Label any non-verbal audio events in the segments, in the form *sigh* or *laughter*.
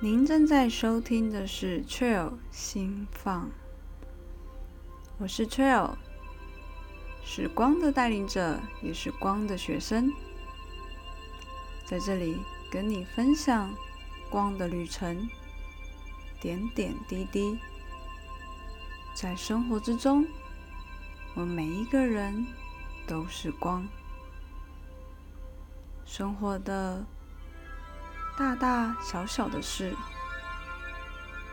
您正在收听的是 Trail 心放，我是 Trail，是光的带领者，也是光的学生，在这里跟你分享光的旅程，点点滴滴，在生活之中，我们每一个人都是光，生活的。大大小小的事，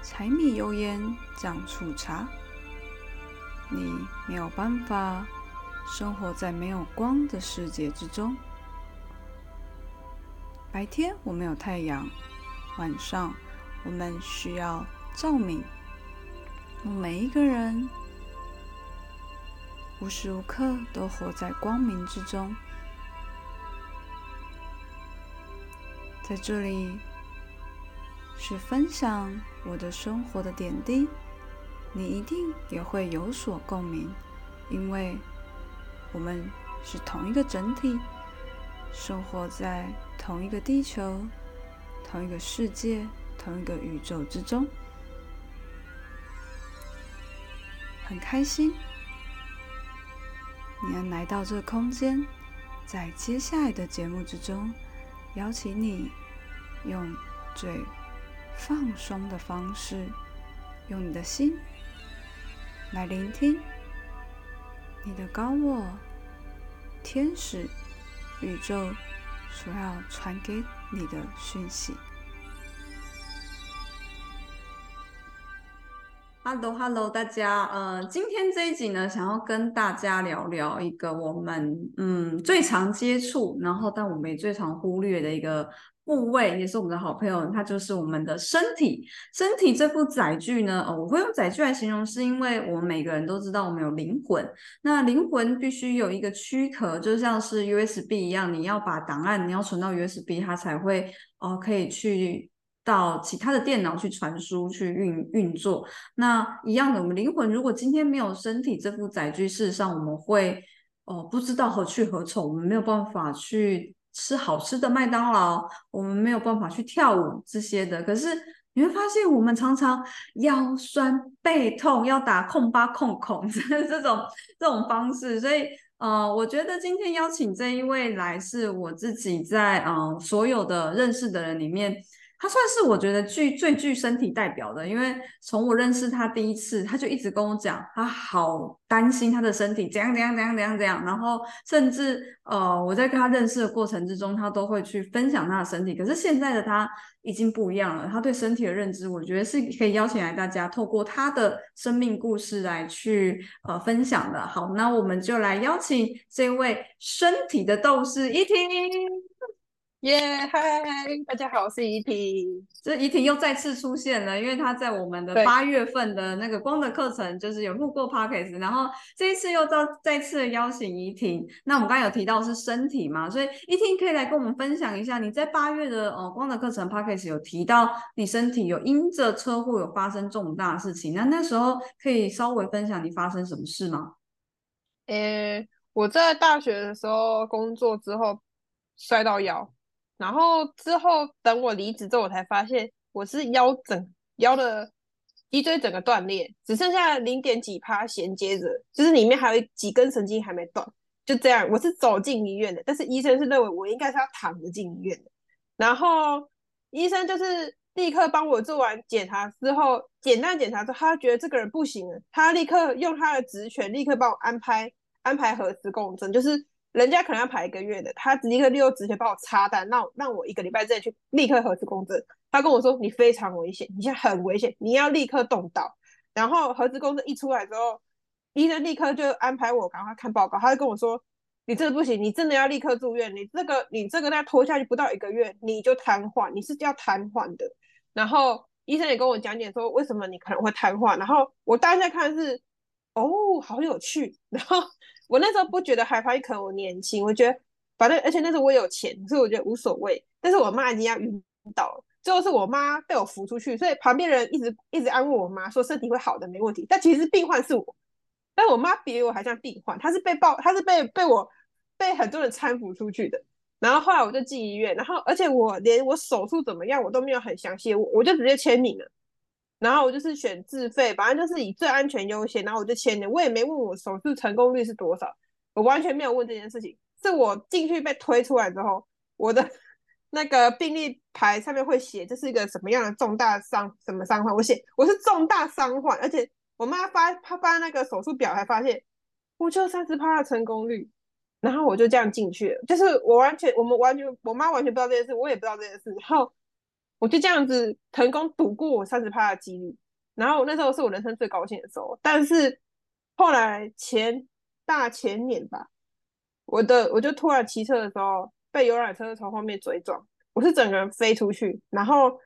柴米油盐酱醋茶，你没有办法生活在没有光的世界之中。白天我们有太阳，晚上我们需要照明。我们每一个人无时无刻都活在光明之中。在这里是分享我的生活的点滴，你一定也会有所共鸣，因为我们是同一个整体，生活在同一个地球、同一个世界、同一个宇宙之中，很开心你能来到这空间，在接下来的节目之中。邀请你用最放松的方式，用你的心来聆听你的高我、天使、宇宙所要传给你的讯息。Hello，Hello，大家，呃，今天这一集呢，想要跟大家聊聊一个我们嗯最常接触，然后但我们也最常忽略的一个部位，也是我们的好朋友，它就是我们的身体。身体这部载具呢，哦，我会用载具来形容，是因为我们每个人都知道我们有灵魂，那灵魂必须有一个躯壳，就像是 USB 一样，你要把档案你要存到 USB，它才会哦可以去。到其他的电脑去传输、去运运作，那一样的，我们灵魂如果今天没有身体这副载具，事实上我们会哦不知道何去何从，我们没有办法去吃好吃的麦当劳，我们没有办法去跳舞这些的。可是你会发现，我们常常腰酸背痛，要打控八控控 *laughs* 这种这种方式，所以呃，我觉得今天邀请这一位来，是我自己在呃所有的认识的人里面。他算是我觉得具最具身体代表的，因为从我认识他第一次，他就一直跟我讲，他好担心他的身体怎样怎样怎样怎样怎样，然后甚至呃我在跟他认识的过程之中，他都会去分享他的身体。可是现在的他已经不一样了，他对身体的认知，我觉得是可以邀请来大家透过他的生命故事来去呃分享的。好，那我们就来邀请这位身体的斗士一婷。耶嗨，大家好，我是怡婷。这怡婷又再次出现了，因为她在我们的八月份的那个光的课程，就是有录过 podcast，然后这一次又再再次邀请怡婷。那我们刚刚有提到是身体嘛，所以怡婷可以来跟我们分享一下，你在八月的呃光的课程 podcast 有提到你身体有因着车祸有发生重大事情，那那时候可以稍微分享你发生什么事吗？呃，我在大学的时候工作之后摔到腰。然后之后，等我离职之后，我才发现我是腰整腰的脊椎整个断裂，只剩下零点几趴衔接着，就是里面还有几根神经还没断。就这样，我是走进医院的，但是医生是认为我应该是要躺着进医院的。然后医生就是立刻帮我做完检查之后，简单检查之后，他觉得这个人不行了，他立刻用他的职权，立刻帮我安排安排核磁共振，就是。人家可能要排一个月的，他立刻六直接帮我插单，让让我一个礼拜之内去立刻核磁共振。他跟我说你非常危险，你现在很危险，你要立刻动刀。然后核磁共振一出来之后，医生立刻就安排我赶快看报告。他就跟我说你这个不行，你真的要立刻住院。你这个你这个再拖下去不到一个月你就瘫痪，你是要瘫痪的。然后医生也跟我讲解说为什么你可能会瘫痪。然后我当下看是哦，好有趣。*laughs* 然后。我那时候不觉得害怕，可能我年轻，我觉得反正而且那时候我有钱，所以我觉得无所谓。但是我妈已经要晕倒了，最后是我妈被我扶出去，所以旁边人一直一直安慰我妈说身体会好的，没问题。但其实病患是我，但我妈比我还像病患，她是被抱，她是被被我被很多人搀扶出去的。然后后来我就进医院，然后而且我连我手术怎么样我都没有很详细，我我就直接签名了。然后我就是选自费，反正就是以最安全优先。然后我就签了，我也没问我手术成功率是多少，我完全没有问这件事情。是我进去被推出来之后，我的 *laughs* 那个病历牌上面会写这是一个什么样的重大伤什么伤患，我写我是重大伤患，而且我妈发她发那个手术表，还发现我就三十趴的成功率。然后我就这样进去了，就是我完全我们完全我妈完全不知道这件事，我也不知道这件事。然后我就这样子成功赌过我三十趴的几率。然后那时候是我人生最高兴的时候。但是后来前大前年吧，我的我就突然骑车的时候被游览车从后面追撞，我是整个人飞出去。然后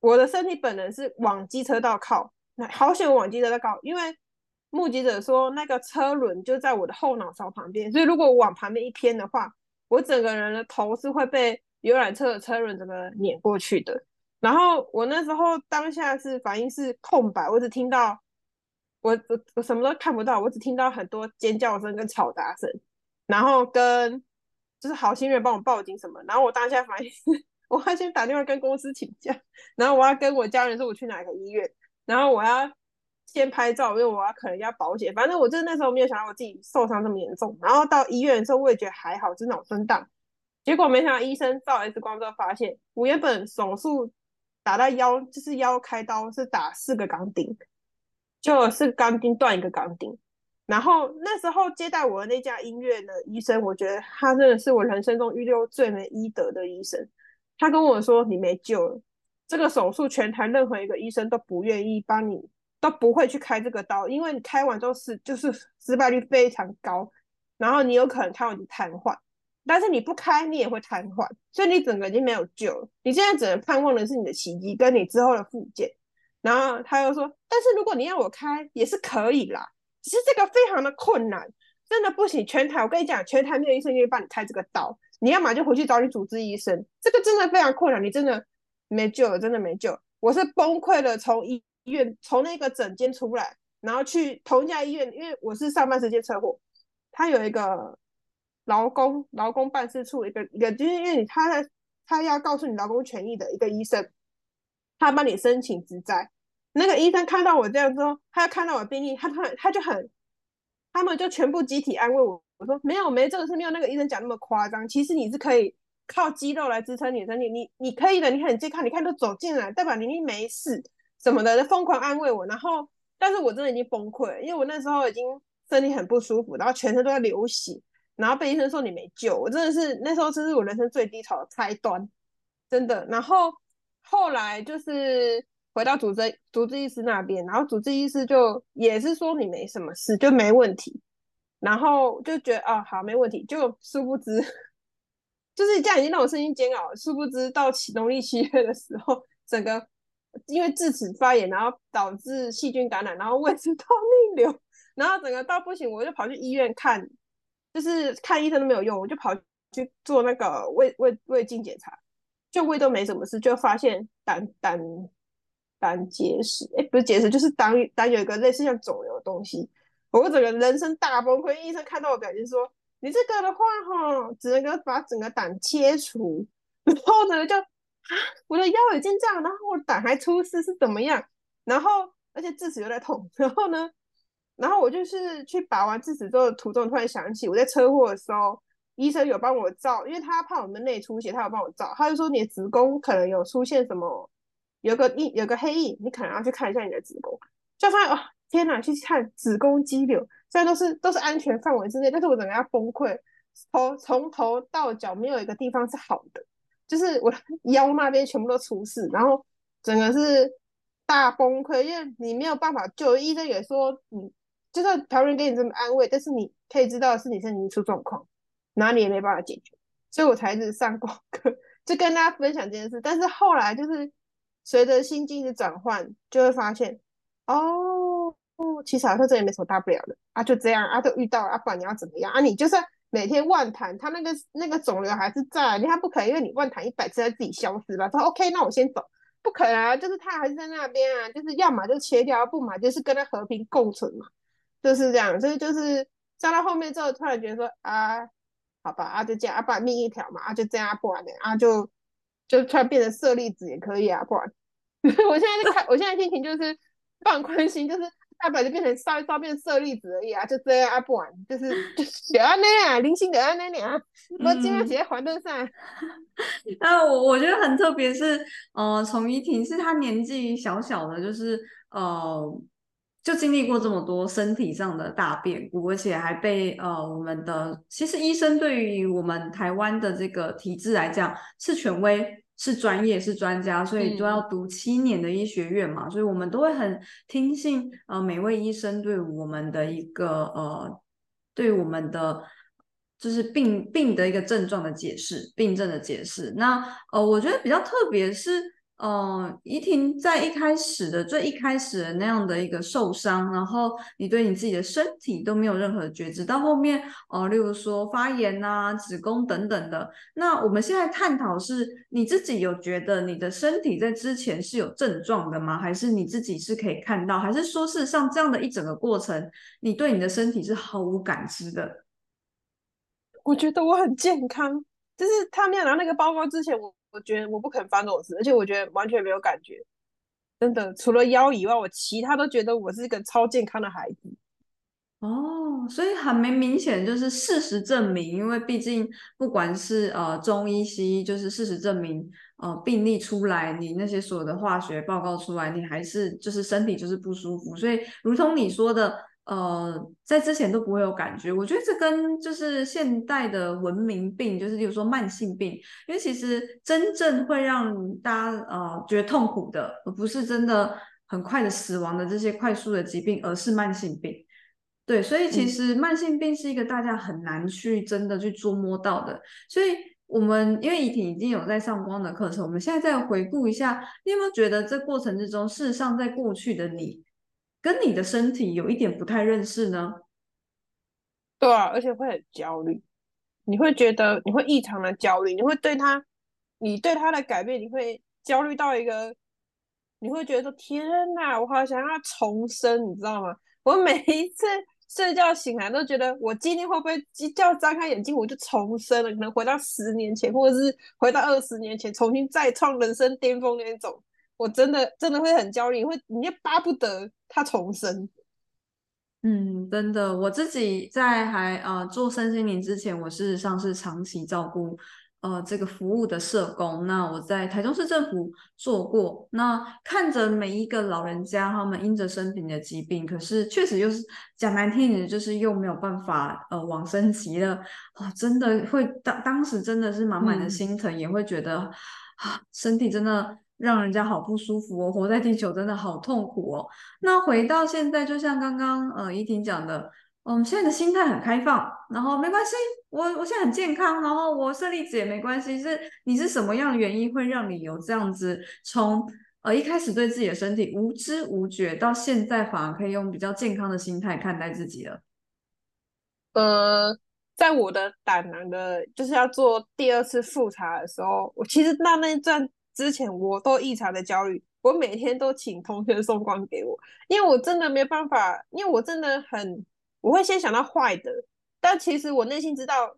我的身体本能是往机车道靠，那好险往机车道靠，因为。目击者说，那个车轮就在我的后脑勺旁边，所以如果我往旁边一偏的话，我整个人的头是会被游览车的车轮整个碾过去的。然后我那时候当下是反应是空白，我只听到我我我什么都看不到，我只听到很多尖叫声跟嘈杂声，然后跟就是好心人帮我报警什么。然后我当下反应是，我要先打电话跟公司请假，然后我要跟我家人说我去哪个医院，然后我要。先拍照，因为我要可能要保险。反正我真的那时候没有想到我自己受伤这么严重。然后到医院的时候，我也觉得还好，就是脑震荡。结果没想到医生照 X 光之后发现，我原本手术打到腰，就是腰开刀是打四个钢钉，就是钢钉断一个钢钉。然后那时候接待我的那家医院的医生，我觉得他真的是我人生中遇到最没医德的医生。他跟我说：“你没救了，这个手术全台任何一个医生都不愿意帮你。”都不会去开这个刀，因为你开完之后是就是失败率非常高，然后你有可能开完就瘫痪，但是你不开你也会瘫痪，所以你整个已经没有救了。你现在只能盼望的是你的奇迹跟你之后的复健。然后他又说，但是如果你要我开也是可以啦，只是这个非常的困难，真的不行。全台我跟你讲，全台没有医生愿意帮你开这个刀，你要么就回去找你主治医生，这个真的非常困难，你真的没救了，真的没救。我是崩溃了，从医。医院从那个诊间出来，然后去同一家医院，因为我是上班时间车祸，他有一个劳工劳工办事处，一个一个就是因为你他在他要告诉你劳工权益的一个医生，他帮你申请职灾。那个医生看到我这样之后，他看到我病历，他他他就很，他们就全部集体安慰我，我说没有没这个事没有那个医生讲那么夸张，其实你是可以靠肌肉来支撑你的身体，你你可以的，你很健康，你看都走进来，代表你你没事。什么的，疯狂安慰我，然后，但是我真的已经崩溃，因为我那时候已经身体很不舒服，然后全身都在流血，然后被医生说你没救，我真的是那时候这是我人生最低潮的开端，真的。然后后来就是回到主治主治医师那边，然后主治医师就也是说你没什么事，就没问题，然后就觉得啊好没问题，就殊不知 *laughs* 就是这样已经让我身心煎熬，殊不知到农历七月的时候，整个。因为智齿发炎，然后导致细菌感染，然后胃食道逆流，然后整个到不行，我就跑去医院看，就是看医生都没有用，我就跑去做那个胃胃胃镜检查，就胃都没什么事，就发现胆胆胆结石，哎，不是结石，就是胆胆有一个类似像肿瘤的东西，我整个人生大崩溃。医生看到我表情说：“你这个的话，哈，只能够把整个胆切除。”然后呢，就。啊！我的腰已经这样，然后我胆还出事是怎么样？然后而且智齿又在痛，然后呢？然后我就是去拔完智齿之后途中，突然想起我在车祸的时候，医生有帮我照，因为他怕我们内出血，他有帮我照。他就说你的子宫可能有出现什么，有个印，有个黑印，你可能要去看一下你的子宫。就发现哦，天哪！去看子宫肌瘤，虽然都是都是安全范围之内，但是我整个要崩溃，从从头到脚没有一个地方是好的。就是我腰那边全部都出事，然后整个是大崩溃，因为你没有办法救。医生也说，你就算旁人给你这么安慰，但是你可以知道是你身体出状况，哪里也没办法解决，所以我才一直上功课，*laughs* 就跟大家分享这件事。但是后来就是随着心境的转换，就会发现，哦，其实好像这也没什么大不了的啊，就这样啊，都遇到了啊，不管你要怎么样啊？你就算。每天万谈，他那个那个肿瘤还是在，你还不可能因为你万谈一百次，它自己消失吧？他说 OK，那我先走，不可能啊，就是他还是在那边啊，就是要么就切掉，不嘛就是跟他和平共存嘛，就是这样。所以就是上到后面之后，突然觉得说啊，好吧，啊就这样，啊不然命一条嘛，啊就这样，不然呢，啊就就突然变成舍利子也可以啊，不然，*laughs* 我现在就看，我现在心情就是放宽心，就是大不了就变成烧一烧变舍利子而已啊，就这样啊，不然就是就安那啊，零星的安那啊，*laughs* 我今天直接还得上。*laughs* 那我我觉得很特别，是呃，从怡婷是她年纪小小的，就是呃。就经历过这么多身体上的大变故，而且还被呃我们的其实医生对于我们台湾的这个体制来讲是权威、是专业、是专家，所以都要读七年的医学院嘛，所以我们都会很听信呃每位医生对我们的一个呃对我们的就是病病的一个症状的解释、病症的解释。那呃我觉得比较特别是。嗯，怡婷在一开始的最一开始的那样的一个受伤，然后你对你自己的身体都没有任何觉知，到后面哦，例如说发炎啊、子宫等等的。那我们现在探讨是，你自己有觉得你的身体在之前是有症状的吗？还是你自己是可以看到？还是说事实上这样的一整个过程，你对你的身体是毫无感知的？我觉得我很健康，就是他没有拿那个包包之前，我。我觉得我不可能发生这种事，而且我觉得完全没有感觉，真的，除了腰以外，我其他都觉得我是一个超健康的孩子。哦，所以很明明显就是事实证明，因为毕竟不管是呃中医西医，就是事实证明，呃病例出来，你那些所有的化学报告出来，你还是就是身体就是不舒服，所以如同你说的。呃，在之前都不会有感觉，我觉得这跟就是现代的文明病，就是比如说慢性病，因为其实真正会让大家呃觉得痛苦的，而不是真的很快的死亡的这些快速的疾病，而是慢性病。对，所以其实慢性病是一个大家很难去真的去捉摸到的。所以我们因为怡婷已经有在上光的课程，我们现在再回顾一下，你有没有觉得这过程之中，事实上在过去的你？跟你的身体有一点不太认识呢，对啊，而且会很焦虑，你会觉得你会异常的焦虑，你会对他，你对他的改变，你会焦虑到一个，你会觉得天哪，我好想要重生，你知道吗？我每一次睡觉醒来都觉得，我今天会不会一觉张开眼睛我就重生了，可能回到十年前，或者是回到二十年前，重新再创人生巅峰那种。我真的真的会很焦虑，会你也巴不得他重生。嗯，真的，我自己在还呃做身心灵之前，我事实上是长期照顾呃这个服务的社工。那我在台中市政府做过，那看着每一个老人家他们因着身体的疾病，可是确实又是讲难听点，就是又没有办法呃往生极了啊，真的会当当时真的是满满的心疼，也会觉得啊身体真的。让人家好不舒服哦，活在地球真的好痛苦哦。那回到现在，就像刚刚呃怡婷讲的，嗯，现在的心态很开放，然后没关系，我我现在很健康，然后我舍利子也没关系。是你是什么样的原因会让你有这样子，从呃一开始对自己的身体无知无觉，到现在反而可以用比较健康的心态看待自己了？呃，在我的胆囊的，就是要做第二次复查的时候，我其实那那一段。之前我都异常的焦虑，我每天都请同学送光给我，因为我真的没办法，因为我真的很，我会先想到坏的，但其实我内心知道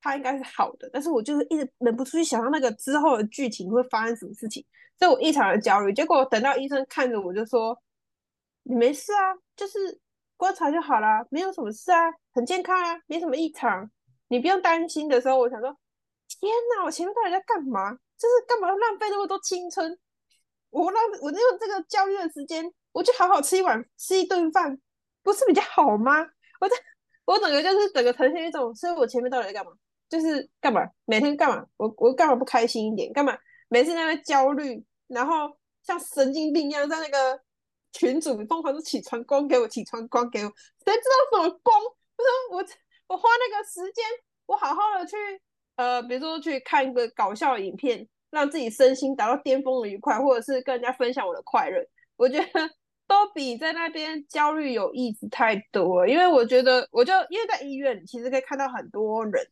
它应该是好的，但是我就是一直忍不住去想到那个之后的剧情会发生什么事情，所以我异常的焦虑。结果等到医生看着我就说：“你没事啊，就是观察就好了，没有什么事啊，很健康啊，没什么异常，你不用担心。”的时候，我想说：“天哪，我前面到底在干嘛？”就是干嘛浪费那么多青春？我浪我用这个焦虑的时间，我就好好吃一碗吃一顿饭，不是比较好吗？我这我整个就是整个呈现一种，所以我前面到底在干嘛？就是干嘛？每天干嘛？我我干嘛不开心一点？干嘛？每次在那焦虑，然后像神经病一样在那个群组疯狂的起床光给我起床光给我，谁知道什么光？我说我我花那个时间，我好好的去。呃，比如说去看一个搞笑的影片，让自己身心达到巅峰的愉快，或者是跟人家分享我的快乐，我觉得 *laughs* 都比在那边焦虑有意思太多了。因为我觉得，我就因为在医院，其实可以看到很多人，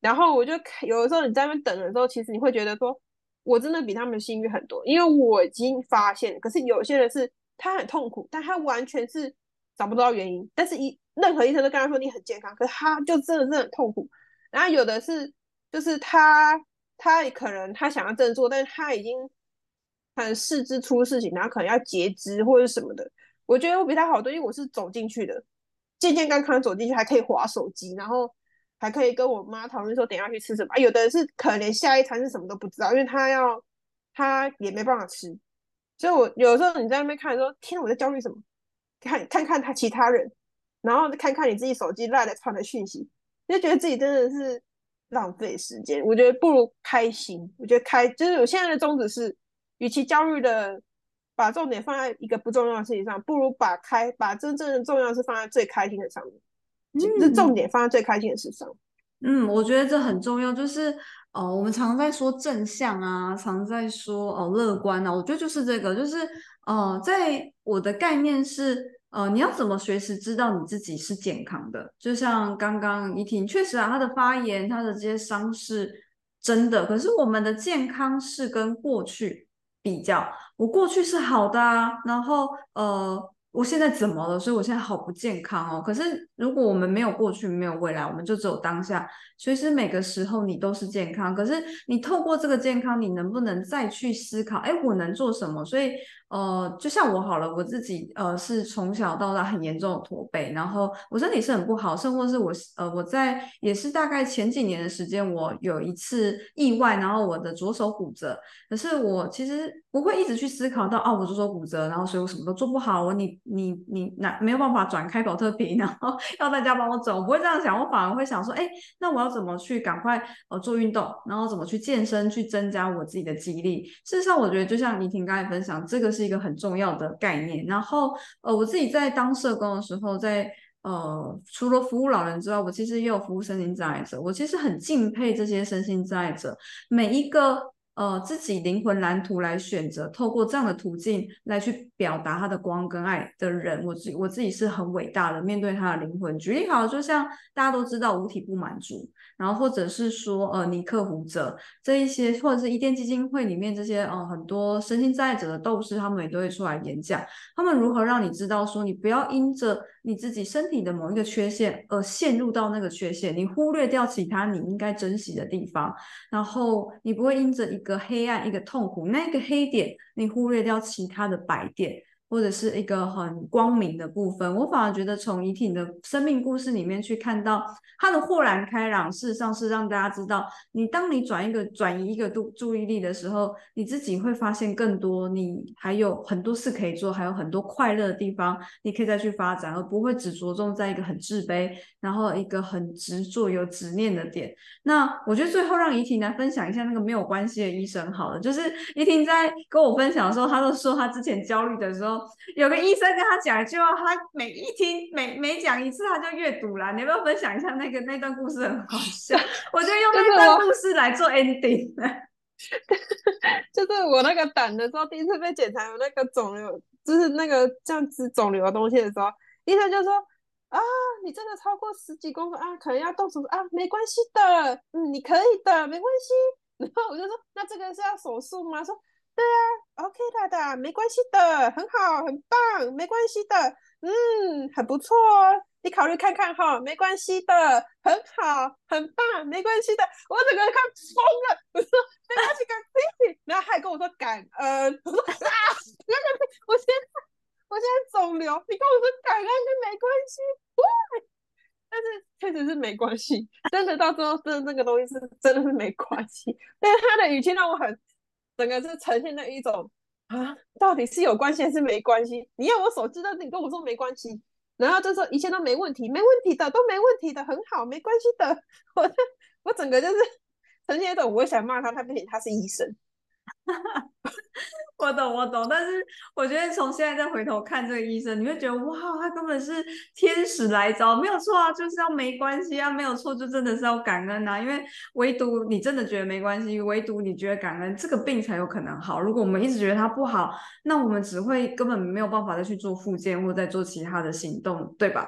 然后我就有的时候你在那边等的时候，其实你会觉得说，我真的比他们幸运很多，因为我已经发现，可是有些人是他很痛苦，但他完全是找不到原因，但是一任何医生都跟他说你很健康，可是他就真的是很痛苦。然后有的是就是他他可能他想要振作，但是他已经很四肢出事情，然后可能要截肢或者什么的。我觉得我比他好多，因为我是走进去的，健健康康走进去，还可以划手机，然后还可以跟我妈讨论说等下去吃什么。有的人是可能连下一餐是什么都不知道，因为他要他也没办法吃。所以我有时候你在那边看说，天，我在焦虑什么？看看看他其他人，然后看看你自己手机赖的传的讯息，就觉得自己真的是浪费时间。我觉得不如开心。我觉得开就是我现在的宗旨是，与其焦虑的把重点放在一个不重要的事情上，不如把开把真正的重要是放在最开心的上面，就是重点放在最开心的事上。嗯，我觉得这很重要，就是哦，我们常在说正向啊，常在说哦乐观啊，我觉得就是这个，就是呃，在我的概念是，呃，你要怎么随时知道你自己是健康的？就像刚刚怡婷，确实啊，她的发言，她的这些伤是真的，可是我们的健康是跟过去比较，我过去是好的啊，然后呃。我现在怎么了？所以我现在好不健康哦。可是如果我们没有过去，没有未来，我们就只有当下。其实每个时候你都是健康。可是你透过这个健康，你能不能再去思考？哎，我能做什么？所以。呃，就像我好了，我自己呃是从小到大很严重的驼背，然后我身体是很不好，甚或是我呃我在也是大概前几年的时间，我有一次意外，然后我的左手骨折。可是我其实不会一直去思考到哦，我左手骨折，然后所以我什么都做不好，我你你你那没有办法转开口特瓶，然后 *laughs* 要大家帮我走，我不会这样想，我反而会想说，哎，那我要怎么去赶快呃做运动，然后怎么去健身，去增加我自己的肌力。事实上，我觉得就像倪婷刚才分享，这个是。一个很重要的概念。然后，呃，我自己在当社工的时候，在呃，除了服务老人之外，我其实也有服务身心障碍者。我其实很敬佩这些身心障碍者，每一个。呃，自己灵魂蓝图来选择，透过这样的途径来去表达他的光跟爱的人，我自我自己是很伟大的。面对他的灵魂，举例好，就像大家都知道五体不满足，然后或者是说呃尼克胡哲这一些，或者是伊甸基金会里面这些呃很多身心障碍者的斗士，他们也都会出来演讲，他们如何让你知道说你不要因着你自己身体的某一个缺陷而陷入到那个缺陷，你忽略掉其他你应该珍惜的地方，然后你不会因着一个黑暗，一个痛苦，那个黑点，你忽略掉其他的白点。或者是一个很光明的部分，我反而觉得从怡婷的生命故事里面去看到她的豁然开朗，事实上是让大家知道，你当你转一个转移一个注注意力的时候，你自己会发现更多，你还有很多事可以做，还有很多快乐的地方，你可以再去发展，而不会只着重在一个很自卑，然后一个很执着有执念的点。那我觉得最后让怡婷来分享一下那个没有关系的医生好了，就是怡婷在跟我分享的时候，她都说她之前焦虑的时候。有个医生跟他讲一句话，他每一听每每讲一次，他就阅读了。你要不要分享一下那个那段故事？很好笑，*laughs* 我就用那段故事来做 ending。*laughs* 就是我那个胆的时候，第一次被检查有那个肿瘤，就是那个这样子肿瘤的东西的时候，医生就说：“啊，你真的超过十几公分啊，可能要动手术啊，没关系的，嗯，你可以的，没关系。*laughs* ”然后我就说：“那这个是要手术吗？”说。对啊，OK 的的，没关系的，很好，很棒，没关系的，嗯，很不错哦，你考虑看看哈，没关系的，很好，很棒，没关系的，我整个人看疯了，我说没关系，感谢，然后还跟我说感恩，我说啊，没关系，我现在我现在肿瘤，你跟我说感恩跟没关系，喂，但是确实是没关系，真的到最后真的那个东西是真的是没关系，但是他的语气让我很。整个是呈现了一种啊，到底是有关系还是没关系？你要我手机，但是你跟我说没关系，然后就说一切都没问题，没问题的，都没问题的，很好，没关系的。*laughs* 我我整个就是呈现一种，我想骂他，他不行，他是医生。*laughs* 我懂，我懂，但是我觉得从现在再回头看这个医生，你会觉得哇，他根本是天使来着，没有错啊，就是要没关系啊，没有错，就真的是要感恩啊，因为唯独你真的觉得没关系，唯独你觉得感恩，这个病才有可能好。如果我们一直觉得它不好，那我们只会根本没有办法再去做复健或者再做其他的行动，对吧？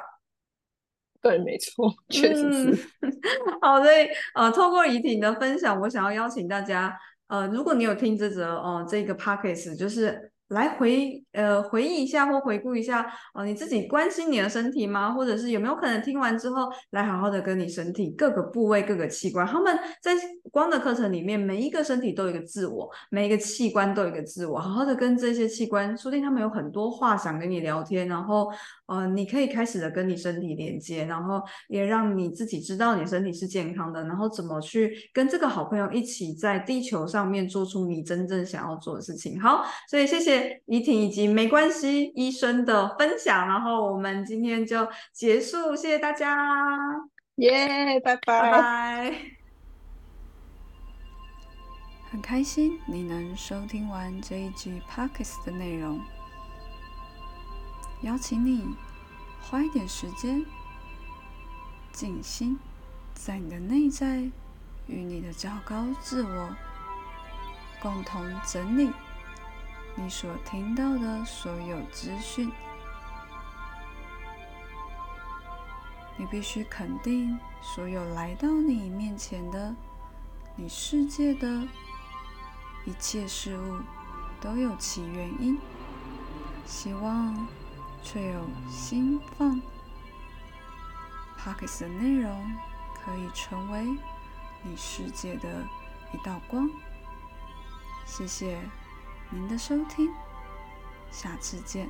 对，没错，*laughs* 确实是。*laughs* 好，所以呃，透过怡婷的分享，我想要邀请大家。呃，如果你有听这则哦，这个 p o c k e t 就是来回呃回忆一下或回顾一下哦，你自己关心你的身体吗？或者是有没有可能听完之后来好好的跟你身体各个部位、各个器官，他们在光的课程里面，每一个身体都有一个自我，每一个器官都有一个自我，好好的跟这些器官，说不定他们有很多话想跟你聊天，然后呃，你可以开始的跟你身体连接，然后也让你自己知道你身体是健康的，然后怎么去跟这个好朋友一起在地球上面做出你真正想要做的事情。好，所以谢谢。怡婷以及没关系医生的分享，然后我们今天就结束，谢谢大家，耶，拜拜拜。很开心你能收听完这一集 Pockets 的内容，邀请你花一点时间静心，在你的内在与你的较高自我共同整理。你所听到的所有资讯，你必须肯定所有来到你面前的、你世界的一切事物都有其原因。希望却有心放。p o c k e t 的内容可以成为你世界的一道光。谢谢。您的收听，下次见。